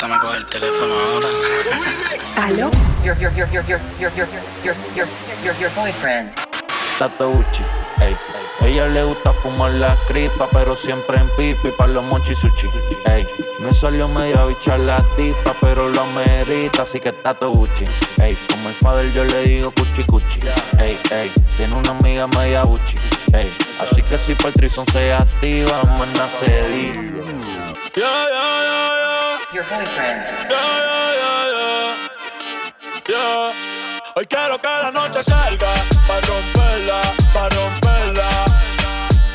Dame coger el teléfono ahora. ¿Aló? Your, your, your, your, your, your, your, your, your, your, your boyfriend. Tato Uchi, ey. Ella le gusta fumar la cripa, pero siempre en pipi para los monchi sushi. Ey, me salió media bicha la tipa, pero lo merita, así que Tato Gucci. Ey, como el father yo le digo cuchi cuchi. Ey, ey, tiene una amiga media Gucci. Ey, así que si por el se activa, maná se di. Yeah, yeah, yeah, yeah. Your boyfriend. Yeah, yeah, yeah, yeah. Yeah. Hoy quiero que la noche salga pa' romperla, pa' romperla.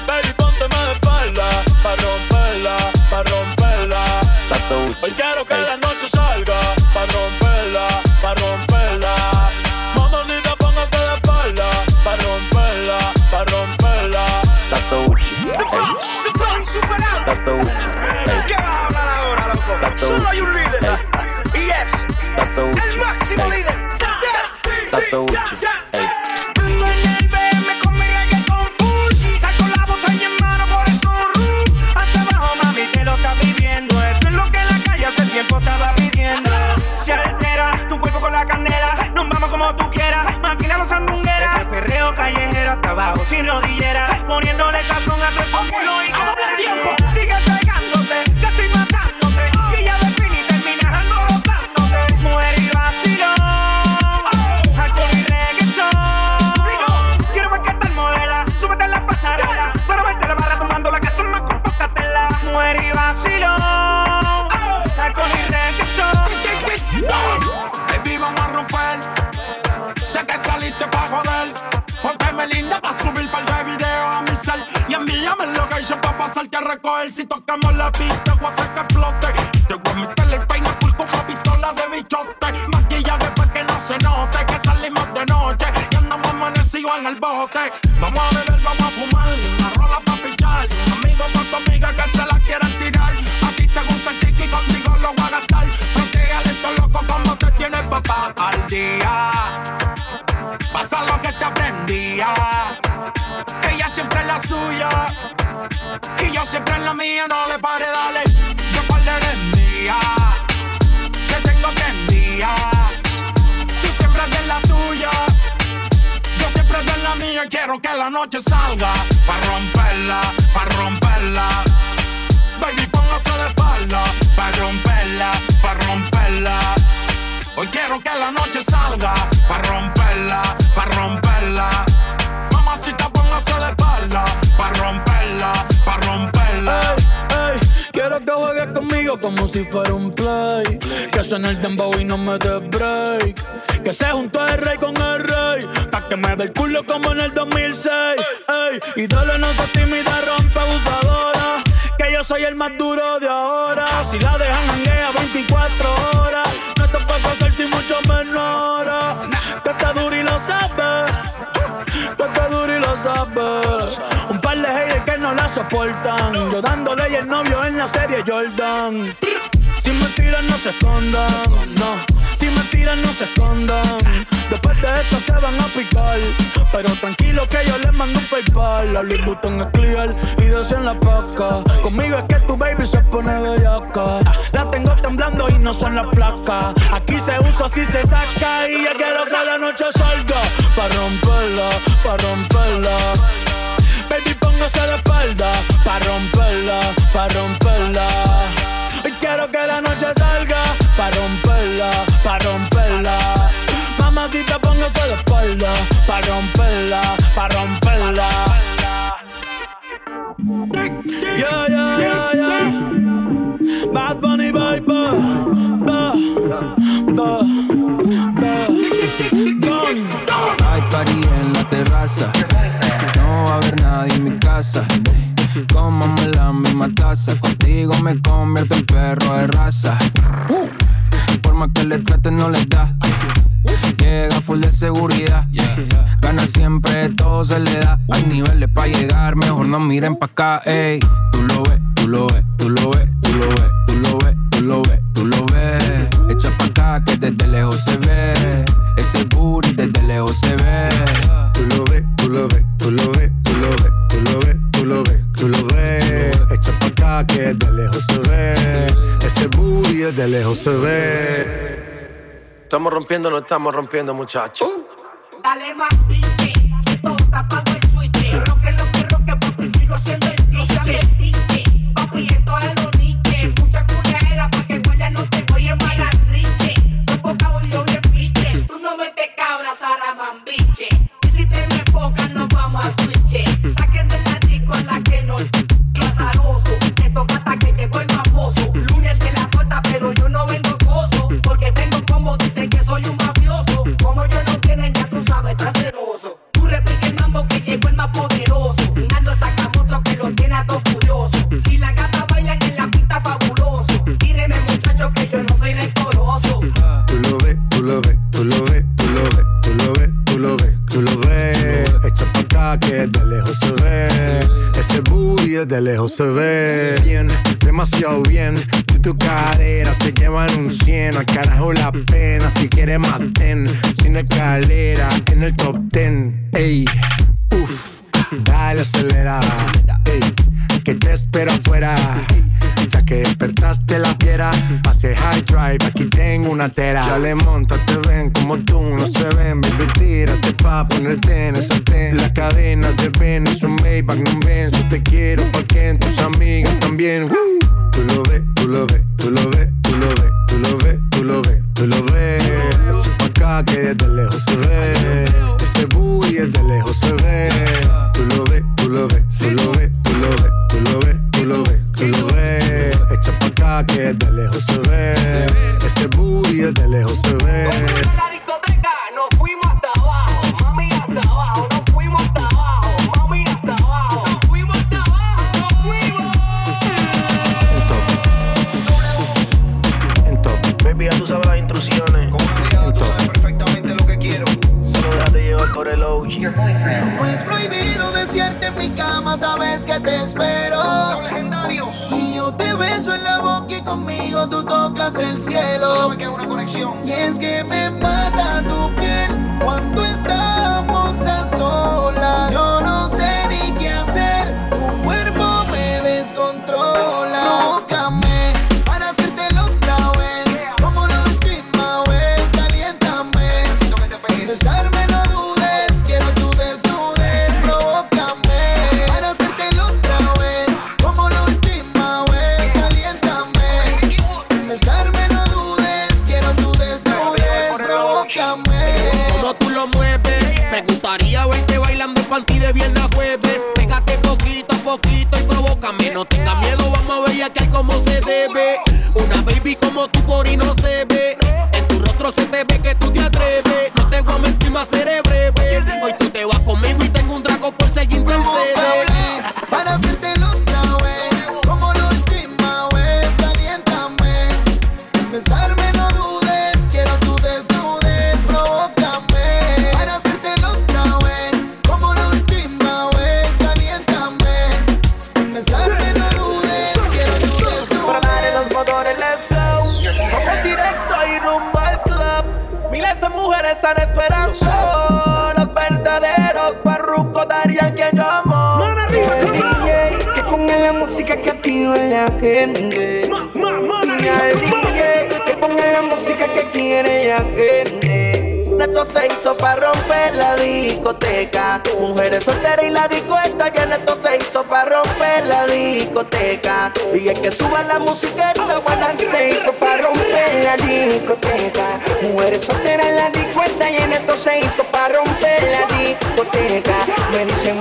Baby, pónteme de espalda pa' romperla, pa' romperla. Tato Hoy quiero que la noche salga pa' romperla, pa' romperla. Mamacita, póngase de espalda pa' romperla, pa' romperla. Tato ey. Tato Gucci, Solo hay un líder. Y es el máximo líder. Tato. Ando en el BM con mi reggaeton full. Saco la botella en mano por sunroof. Hasta abajo, mami, te lo estás viviendo. Esto es lo que la calle hace tiempo estaba pidiendo. Se altera tu cuerpo con la candela. Nos vamos como tú quieras. Maquina los sandungueras. El perreo callejero hasta abajo sin rodillera. Poniéndole sazón a tu son pasarte a recoger. Si tocamos la pista, voy a que explote. Te voy a meter el peine full con pistola de bichote. Maquillaje pa' que no se note que salimos de noche. Y andamos amanecidos en el bote. Vamos a beber, vamos a fumar. Una rola pa' pichar. Un amigo pa' tu amiga que se la quieran tirar. A ti te gusta el tiki, contigo lo voy a gastar. Protégale esto loco como te tiene papá al día. Pasa lo que te aprendía. Ella siempre es la suya. Y yo siempre en la mía. No le pare, dale. Yo par de mía. Que tengo prendida. Tú siempre eres la tuya. Yo siempre eres la mía. Quiero que la noche salga. Pa' romperla, pa' romperla. Baby, póngase de espalda. Pa' romperla, pa' romperla. Hoy quiero que la noche salga Pa' romperla, pa' romperla como si fuera un play. Que suene el dembow y no me dé break. Que se juntó el rey con el rey. Pa' que me dé el culo como en el 2006. Ey, dale, no se tímida, rompe abusadora. Que yo soy el más duro de ahora. Si la dejan janguea 24 horas. No te puedo hacer sin mucho menor. Que está duro y lo sabes. Que está duro y lo sabes. Soportan. Yo dándole y el novio en la serie Jordan. Si mentiras no se escondan, no. Si mentiras no se escondan. Después de esto se van a picar. Pero tranquilo que yo les mando un PayPal. La Louis Vuitton es clear y decían la paca. Conmigo es que tu baby se pone bellaca. La tengo temblando y no son las placas. Aquí se usa si se saca. Y ya quiero que la noche salga. Pa' romperla, pa' romperla. Póngase de espalda Pa' romperla, pa' romperla. Hoy quiero que la noche salga Pa' romperla, pa' romperla. Mamacita, póngase de espalda Pa' romperla, pa' romperla. Yeah, yeah, yeah, yeah. Bad Bunny, baby Ba, ba, ba Gone. Hay party en la terraza. En mi casa. Cómame la misma taza. Contigo me convierto en perro de raza. Por más que le trate, no le da. Llega full de seguridad. Gana siempre, todo se le da. Hay niveles para llegar, mejor no miren pa' acá. Ey, tú lo ves, tú lo ves, tú lo ves, tú lo ves, tú lo ves, tú lo ves, tú lo ves. Echa pa' acá que desde lejos se ve. Lejos se ve. Estamos rompiendo, no estamos rompiendo, muchachos. Dale más pinche, que todo está pago el switch. Roque lo que roque, papi, sigo siendo el DJ. Se ve. Bien, demasiado bien. Si tu cadera se llevan un 100, al carajo la pena. Si quieres maten, sin escalera, en el top 10. Ey, uff, dale acelera. Ey, que te espero afuera. Ya que despertaste la fiera, pase high drive, aquí tengo una tera. Ya le monta, te ven como tú, no se ven, baby, tírate pa' ponerte en esa ten. La cadena de ven, es un Maybach, no ven, yo te quiero, porque tus amigas también. Tú lo ves, tú lo ves, tú lo ves, tú lo ves, tú lo ves, tú lo ves, tú lo ves. Pa' acá que desde lejos se ve. Ese booty desde lejos se ve. Tú lo ves, tú lo ves, tú lo ves, que desde lejos se ve. Ese booty desde lejos se ve. la discoteca, nos fuimos hasta abajo. Mami, hasta abajo. Nos fuimos hasta abajo. Mami, hasta abajo. Nos fuimos hasta abajo. Nos fuimos. En top. En top. Baby, ya tú sabes las instrucciones. En top. perfectamente lo que quiero. Solo déjate llevar por el OG. Your boyfriend. No es prohibido desearte en mi cama, sabes que te espero. Conmigo tú tocas el cielo. Una conexión. Y es que me mata tu piel cuando estamos a solas. Yo provócame. Como tú lo mueves, me gustaría verte bailando en panty de viernes a jueves. Pégate poquito a poquito y provócame. No tengas miedo, vamos a ver que como se debe. Una baby como tú por y no se ve. Gente. Y al DJ que ponga la música que quiere la gente. Esto se hizo para romper la discoteca. Mujeres solteras y la disco está llena. Esto se hizo para romper la discoteca. Y es que suba la música, esta buena Se hizo para romper la discoteca. Mujeres solteras en la discoteca y en esto se hizo para romper la discoteca. Me dicen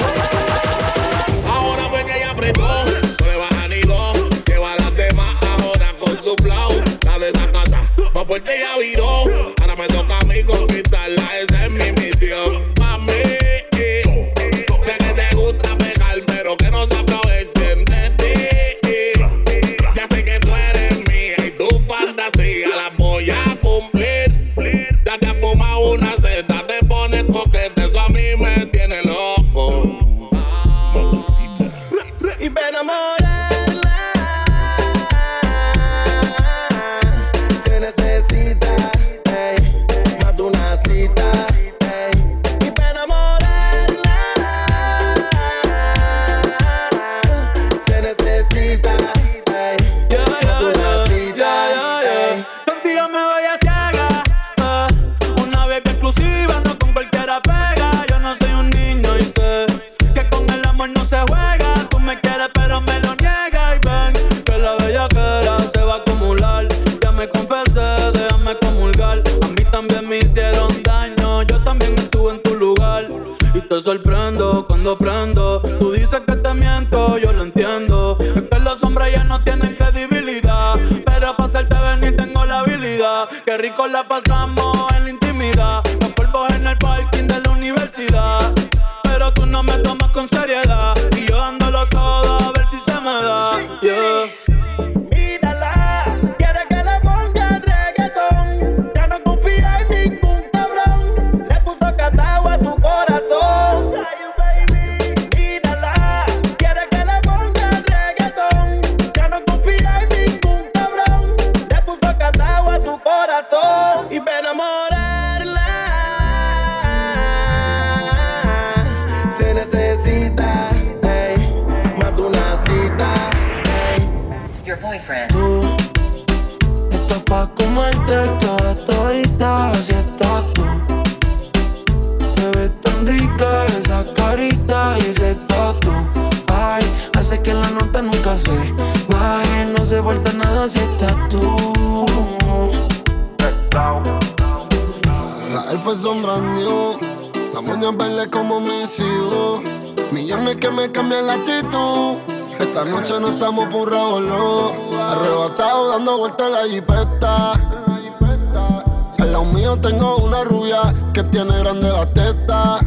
comerte toda todita así estás tú. Te ves tan rica esa carita y ese tatu. Ay, hace que la nota nunca se baje, no se vuelta nada si estás tú. La elfa brand new. La moña verde como mis hijos. Millones que me cambian la actitud. Esta noche no estamos por revolú. Arrebatado dando vueltas la jipeta. Lado mío tengo una rubia que tiene grande la teta.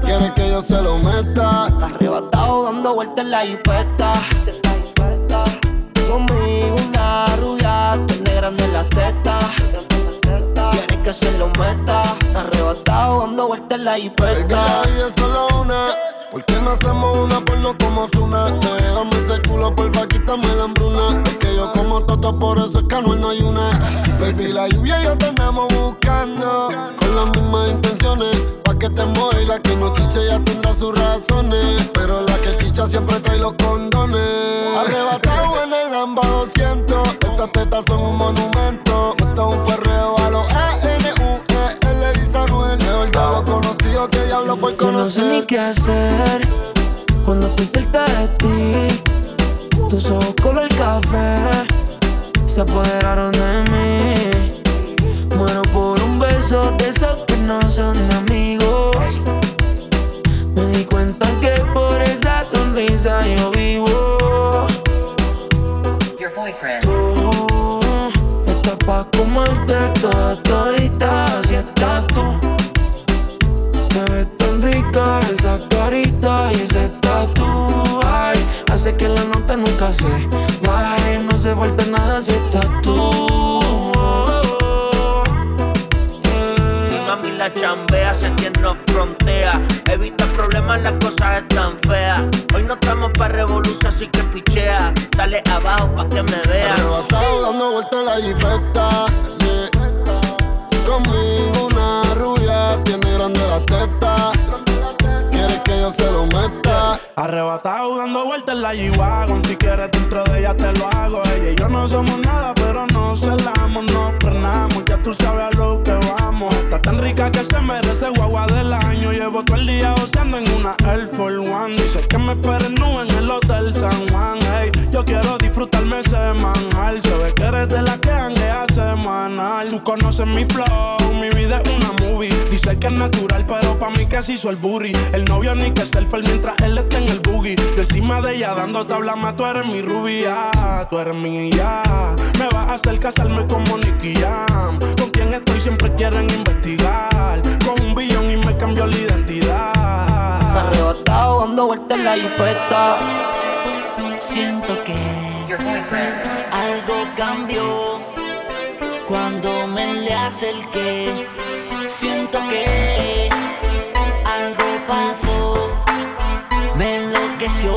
Quiere que yo se lo meta. Arrebatado dando vueltas en la jipeta. Conmigo una rubia, tiene grande la teta. Quiere que se lo meta. Arrebatado dando vueltas en la vida es solo una. ¿Por qué no hacemos una por lo como Zuna? Déjame ese culo, porfa, quítame la hambruna. Yo como toto, por eso es que Anuel no hay una. Baby, la lluvia y yo te andamos buscando. Con las mismas intenciones. Pa' que te mueva y la que no chiche ya tendrá sus razones. Pero la que chicha siempre trae los condones. Arrebatado en el Lamba 200. Esas tetas son un monumento. Esto es un perreo a los A-N-U-E. Él le dice Anuel. Mejor ya lo conocido que diablo por Yo no sé ni conocer. qué hacer cuando estoy cerca de ti. Tus ojos color café se apoderaron de mí. Muero por un beso de esos que no son de amigos. Me di cuenta que por esa sonrisa yo vivo. Your boyfriend. Tú estás pa' comerte toda todita, así estás tú. Que la nota nunca se baje, no se vuelta nada si estás tú. Mi mami la chambea, sé quien nos frontea. Evita problemas, las cosas están feas. Hoy no estamos pa' revolución, así que pichea. Dale abajo pa' que me vean. Arrebatado dando vueltas en la jipeta. Arrebatado dando vueltas en la G-Wagon Si quieres dentro de ella te lo hago. Ella y yo no somos nada pero no celamos No frenamos, ya tú sabes a lo Que se merece guagua del año Llevo todo el día goceando en una Air Force One. Dice que me esperen nu en el Hotel San Juan. Hey, Yo quiero disfrutarme ese manjar. Se ve que eres de la que hanguea semanal. Tú conoces mi flow, mi vida es una movie. Dice que es natural pero pa' mí se hizo el booty. El novio ni que selfie mientras él está en el boogie. Yo encima de ella dando tabla más Tú eres mi rubia, tú eres mi ya. Me vas a hacer casarme como Nicky Jam Quien estoy siempre quieren investigar. Con un billón y me cambió la identidad. Arrebatado dando vueltas en la jipeta. Siento que algo cambió cuando me le acerqué. Siento que algo pasó, me enloqueció,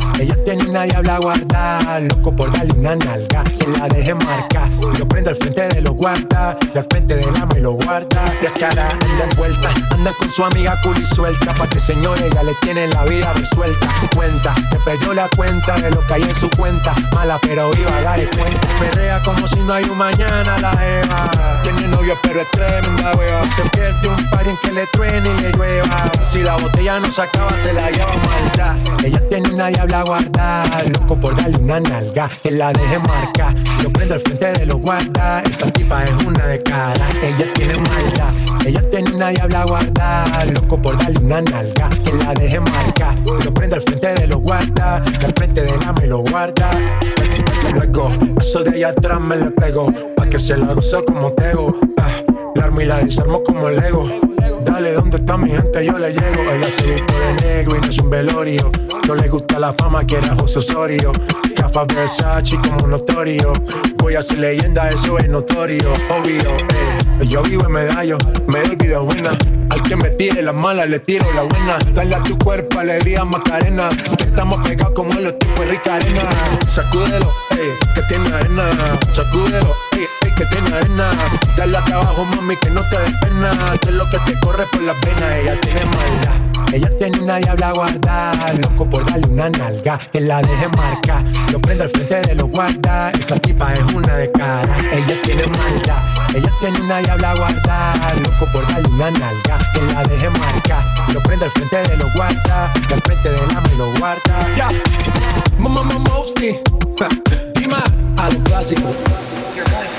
ella tiene una diabla guarda. Loco por darle una nalga, que la deje marcar. Yo prendo al frente de los guarda, al frente del ama y lo guarda. Descara, anda envuelta, anda con su amiga cool suelta. Pa' que señores ya le tienen la vida resuelta. Cuenta, que perdió la cuenta de lo que hay en su cuenta. Mala pero viva, de cuenta. Perrea como si no hay un mañana la Eva. Tiene novio pero es tremenda wea. Se pierde un par en que le truene y le llueva. Si la botella no se acaba, se la lleva maldad. Ella tiene una diabla Loco por darle una nalga, que la deje marca. Yo prendo al frente de los guarda. Esa tipa es una de cara. Ella tiene maldad. Ella tiene una diabla guarda. Loco por darle una nalga, que la deje marca. Yo prendo al frente de los guarda. Al frente del ama y lo guarda. Luego, eso de allá atrás me le pego. Pa' que se la gozo como tego. Ah, la armo y la desarmo como Lego. Dale, ¿dónde está mi gente? Yo le llego. Ella se visto de negro y no es un velorio. No le gusta la fama, quiere a José Osorio. Cafa Versace como notorio. Voy a ser leyenda, eso es notorio. Obvio, eh. Yo vivo en medallo, me doy vida buena. Al que me tire las malas, le tiro la buena. Dale a tu cuerpo alegría, Macarena. Que estamos pegados como los tipos de rica arena. Sacúdelo, ey, que tiene arena. Sacúdelo, ey, ey, que tiene arena. Dale a trabajo, mami, que no te des pena. Es lo que te corre por las venas, ella tiene maldad. Ella tiene una diabla guarda, loco por darle una nalga, que la deje marca. Yo prendo al frente de los guarda, esa tipa es una de cara. Ella tiene maldad, ella tiene una diabla guarda, loco por darle una nalga, que la deje marca. Yo prendo al frente de los guarda, y al frente del ama y lo guarda. Ya, mamá, mamá, Mowski, Dima, a lo clásico.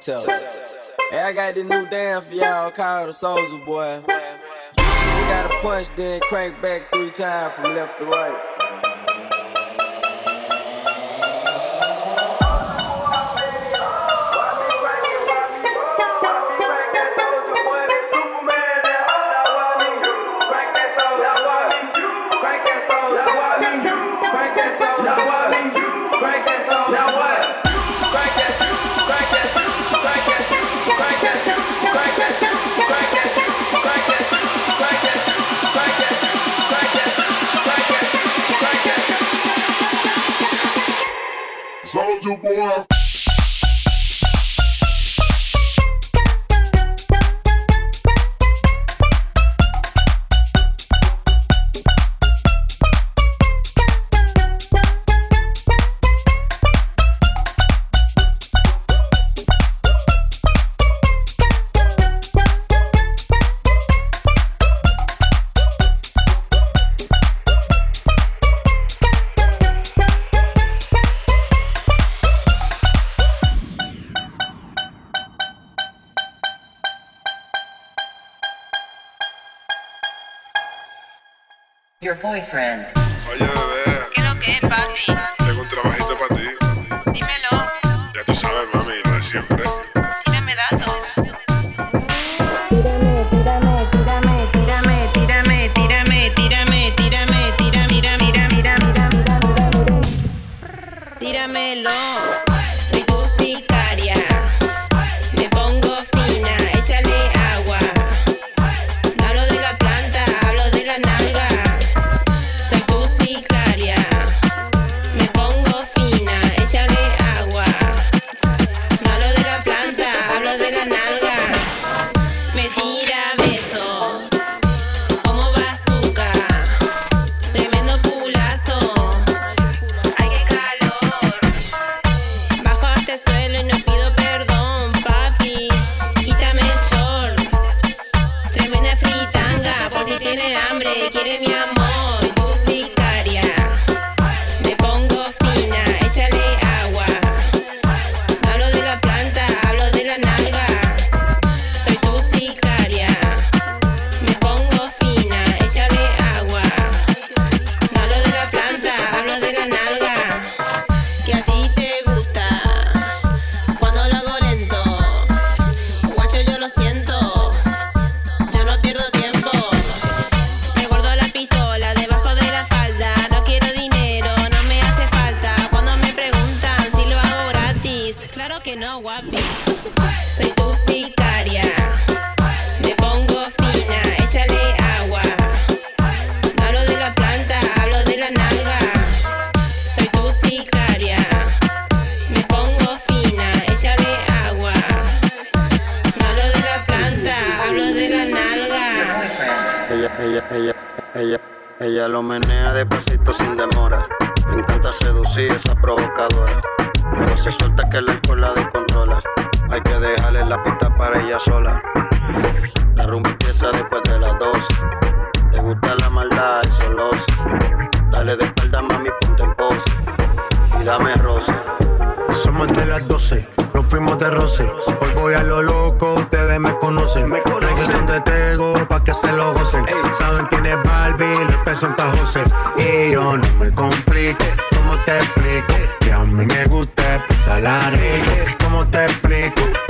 tell. Hey, I got this new dance for y'all called the Soldier boy. You gotta punch, then crank back three times from left to right. Now Soldier boy. Your Oye, bebé. ¿Qué lo que es, papi? Tengo un trabajito para ti. Dímelo. Ya tú sabes, mami, lo de siempre. Tírame datos. Tíramelo, soy tu sicaria. Ella, ella, ella, ella, lo menea despacito sin demora. Le encanta seducir esa provocadora. Pero se suelta que la descontrola. Hay que dejarle la pista para ella sola. La rumba empieza después de las dos. Te gusta la maldad, eso lo. Dale de espalda, mami, ponte en pose. Y dame roce. Somos de las 12, nos fuimos de roce. Hoy voy a lo loco, ustedes me conocen. Me conocen de Tego pa' que se lo gocen. Saben quién es Barbie, les presenta José. Y yo no me complique, ¿cómo te explico? Que a mí me gusta pasar rico. ¿Cómo te explico?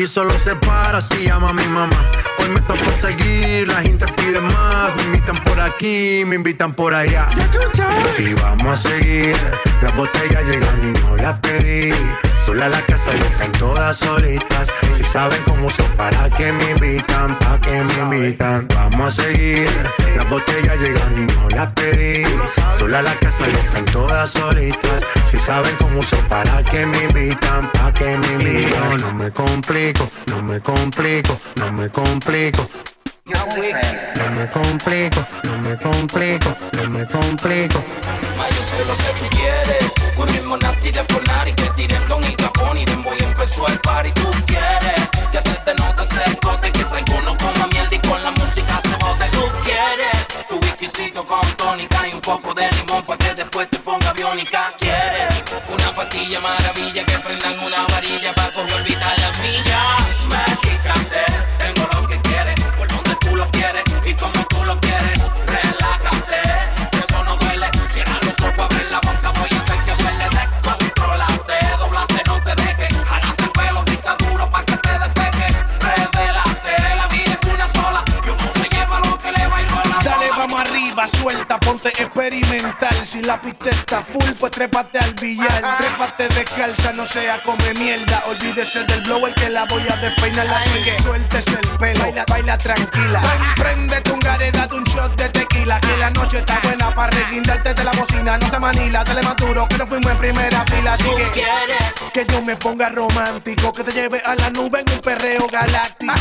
Aquí solo se para si llama mi mamá. Hoy me toca seguir, la gente pide más. Me invitan por aquí, me invitan por allá. Y vamos a seguir, las botellas llegan y no las pedí. Sola la casa y están todas solitas. Si saben cómo son, para que me invitan, para que me invitan. Vamos a seguir, las botellas llegan y no las pedí. Sola la casa y están todas solitas. Si saben cómo son, para que me invitan, para que me invitan. No me complico, no me complico, no me complico. No me complico, no me complico, no me complico. Ma yo sé lo que tú quieres. Un ritmo nasty de Fornari Que tiren Don y Capón y Demboy empezó el party. Tú quieres que se te nota ese escote Que no coma mierda y con la música se bote. Tú quieres tu whiskycito con tónica Y un poco de limón pa' que después te ponga biónica. Quieres una pastilla maravilla Que prendan una varilla pa' coger olvidar las millas suelta, ponte experimental. Si la pista está full, pues trépate al billar. Trépate descalza, no sea come mierda. Olvídese del blower que la voy a despeinar. Así que suéltese el pelo, baila, baila tranquila. Préndete un gare, date un shot de tequila. Que la noche está buena para reguindarte de la bocina. No se manila, dale más duro, que no fuimos en primera fila. Así que que yo me ponga romántico, que te lleve a la nube en un perreo galáctico.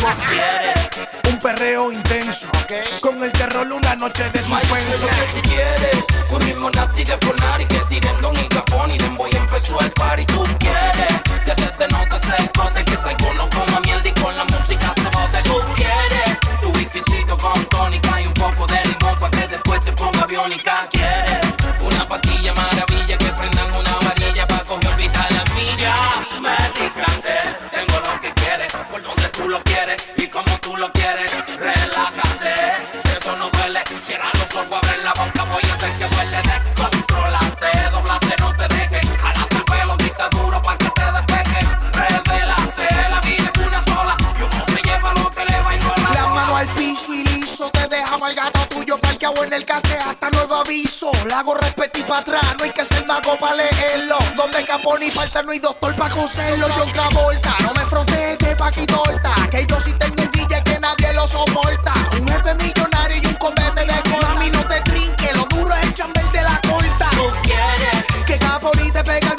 Un perreo intenso, con el terror una noche de Ma lo que tú quieres Un ritmo nasty de Fornari Que tiren Don y Capón y Demboy empezó el party. Tú quieres que se te nota ese escote Que Psycho no coma mierda y con la música se bote. Tú quieres tu whiskycito con tónica Y un poco de limón pa' que después te ponga biónica. Quieres una pastilla maravilla Que prendan una varilla pa' coger olvidar las millas Me tengo lo que quieres Por donde tú lo quieres y como tú lo quieres parqueado en el case hasta nuevo aviso. La hago respeto y para atrás, no hay que ser mago para leerlo. Donde capón y falta no hay doctor para coserlo. Yo Travolta, no me frontees de paqui torta. Que yo sí tengo un DJ que nadie lo soporta. Un jefe millonario y un convete de corta. Mami, no te trinque, lo duro es el chambel de la corta. Tú quieres Que capón y te pega el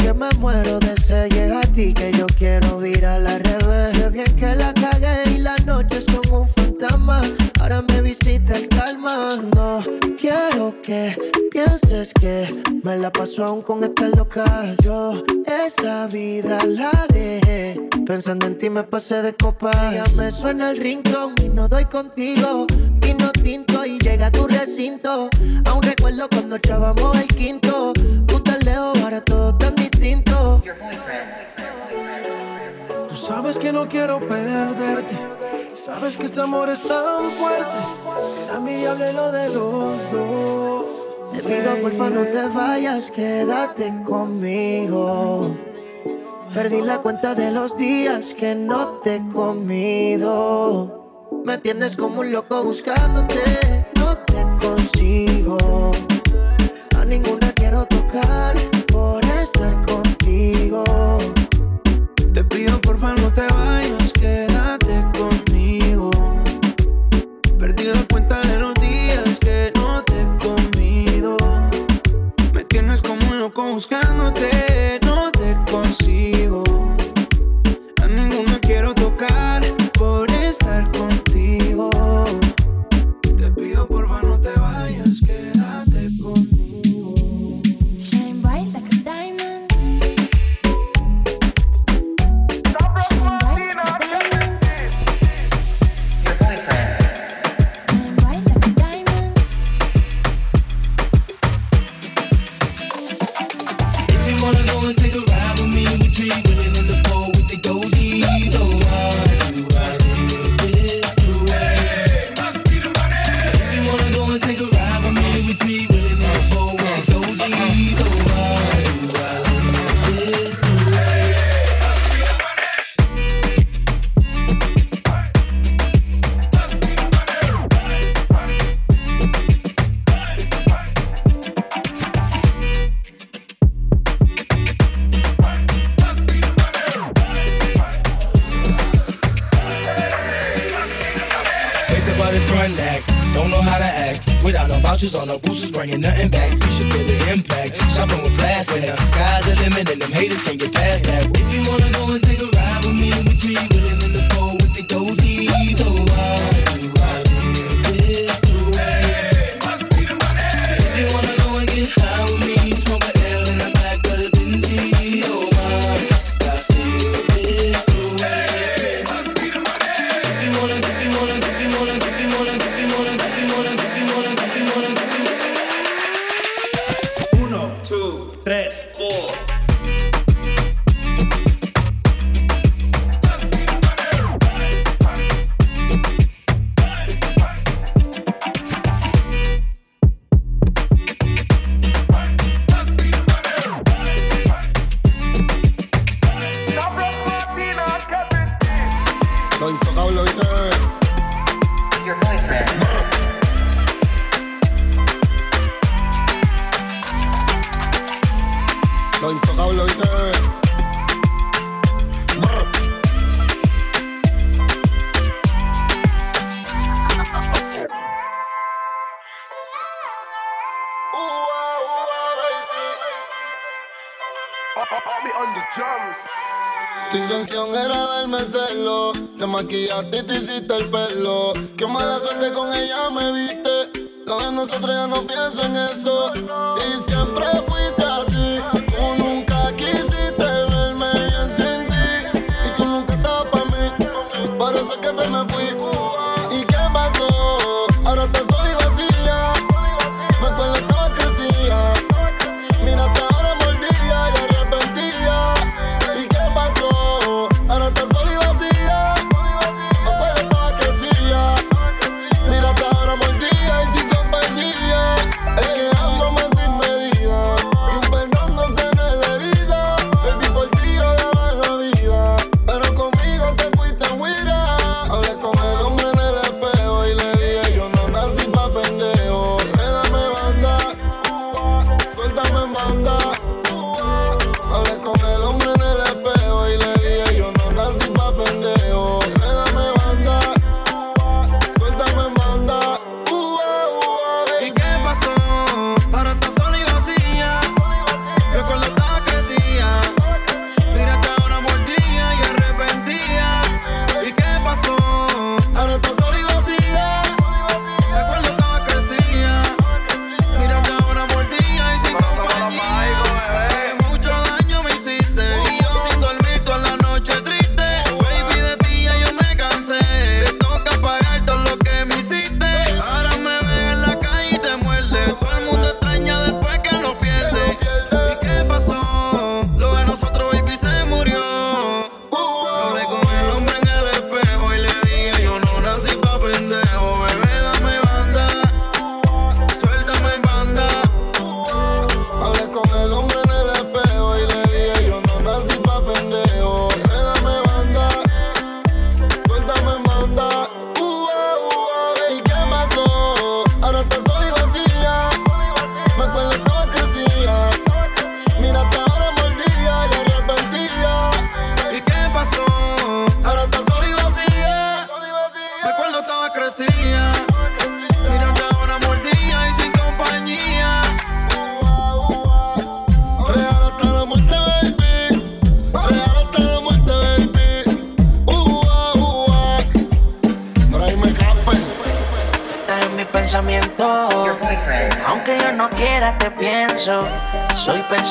pensando en ti me pasé de copa. Ya me suena el rincón y no doy contigo. Vino tinto y llega a tu recinto. Aún recuerdo cuando echábamos el quinto. Tú tan lejos, ahora todo tan distinto. Tú sabes que no quiero perderte. Sabes que este amor es tan fuerte. Era mi lo de los dos. Te pido porfa no te vayas, quédate conmigo Perdí la cuenta de los días que no te he comido. Me tienes como un loco buscándote, no te consigo. A ninguna quiero tocar. maquillarte, te hiciste el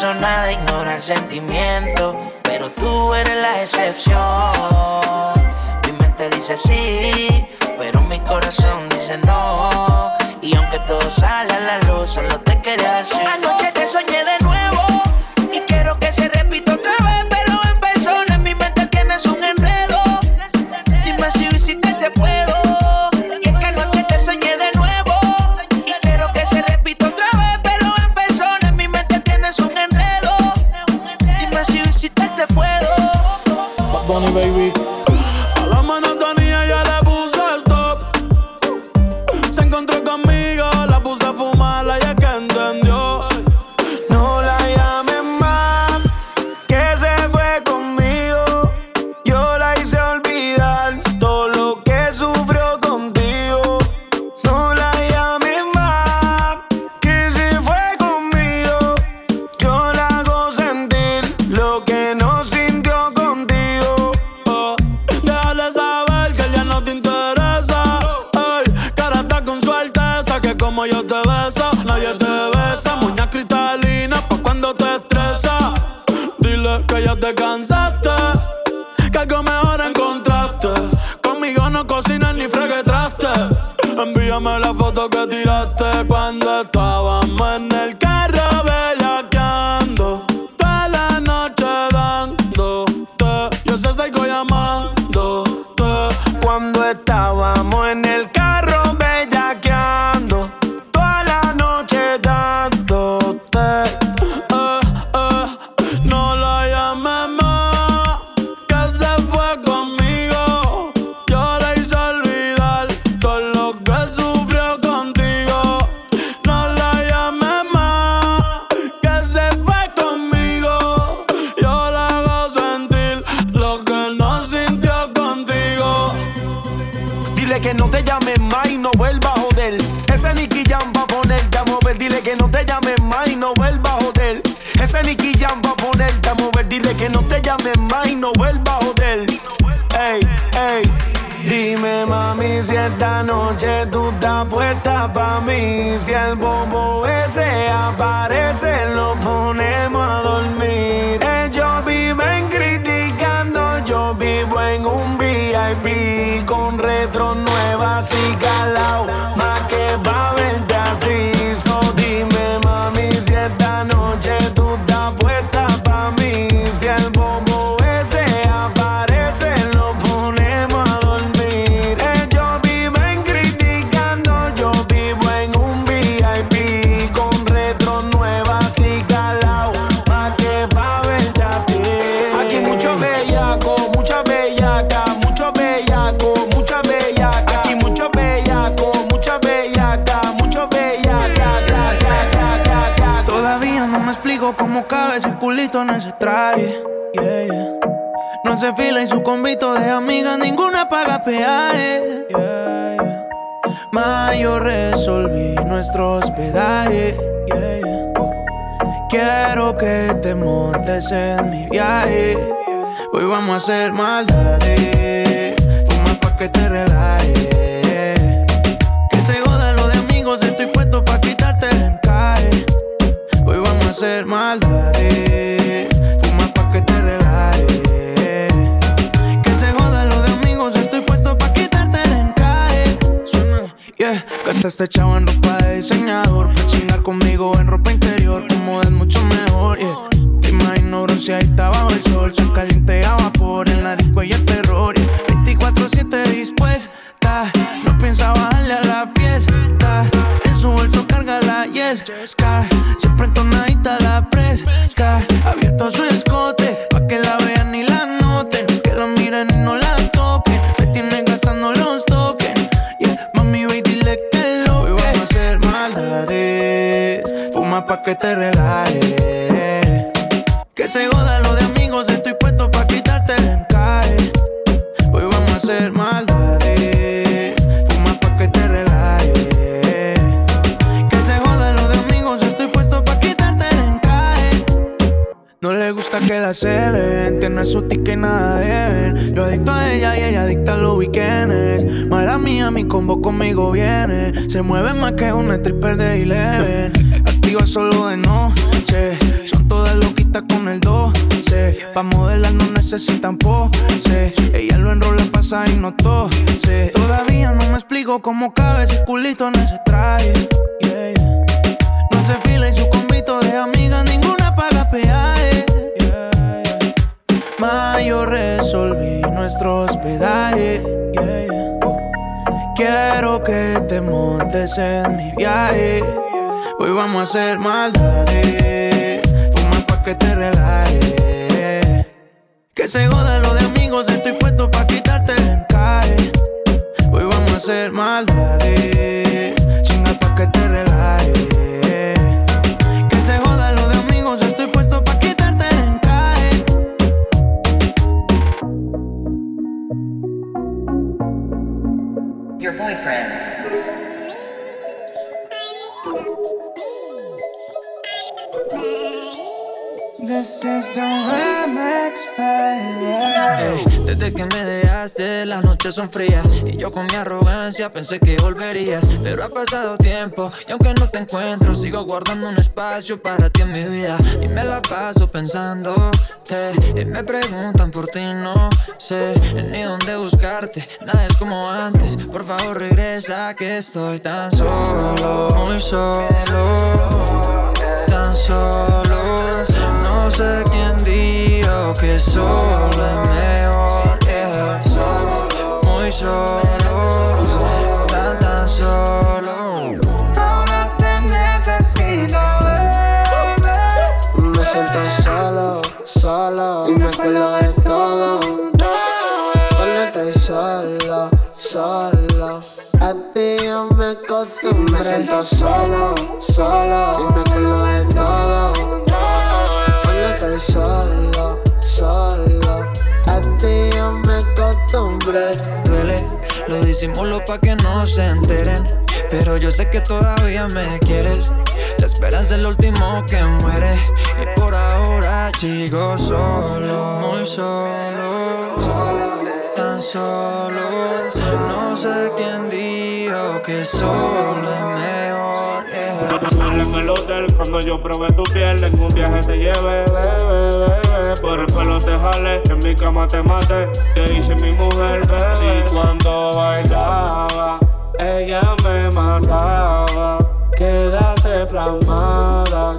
persona de ignorar sentimientos, pero tú eres la excepción. Mi mente dice sí siento que nueva, así calao, más que va a verte a ti. en ese traje. No se fila y su convito de amigas, ninguna paga peaje. Yeah. Ma, resolví nuestro hospedaje. Quiero que te montes en mi viaje. Hoy vamos a hacer maldades. Fumar pa' que te relajes. Que se goda lo de amigos, estoy puesto pa' quitarte el encaje. Hoy vamos a hacer maldades. Está este en ropa de diseñador. Pa' chingar conmigo en ropa interior, como es mucho mejor, yeah. Te imagino bronceadita bajo el sol, tan caliente a vapor. En la disco y el terror, Se mueve más que una stripper de Eleven. Activa solo de noche. Son todas loquitas con el 12. Pa' modelar no necesitan pose. Ella lo enrola, pasa y no tose. Todavía no me explico cómo cabe ese culito en ese traje. No se fila y su convito de amiga, ninguna paga peaje. Yeah. Ma, yo resolví nuestro hospedaje. Quiero que te montes en mi viaje. Hoy vamos a hacer maldades. Fuma pa' que te relajes. Que se joda lo de amigos, estoy puesto pa' quitarte el encaje. Hoy vamos a hacer maldades. Pensé que volverías. Pero ha pasado tiempo y aunque no te encuentro, sigo guardando un espacio para ti en mi vida. Y me la paso pensándote. Y me preguntan por ti, no sé ni dónde buscarte. Nada es como antes. Por favor, regresa que estoy tan solo, muy solo. Tan solo. No sé quién dijo que solo es mejor. yeah. Muy solo, solo, solo y me acuerdo de todo. Cuando estoy solo, solo, a ti yo me acostumbré. Me siento solo, solo y me acuerdo de todo. Cuando estoy solo, solo, a ti yo me acostumbré. Duele, lo disimulo pa' que no se enteren. Pero yo sé que todavía me quieres. La esperanza es lo último que muere. Y sigo solo, muy solo. Tan solo. No sé quién dijo que solo es mejor. yeah. en el hotel cuando yo probé tu piel en un viaje te llevé, bebé, bebé. Por el pelo te jale, en mi cama te maté, te hice mi mujer, bebé. Y cuando bailaba, ella me mataba. Quédate plasmada,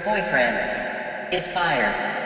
Your boyfriend is fired.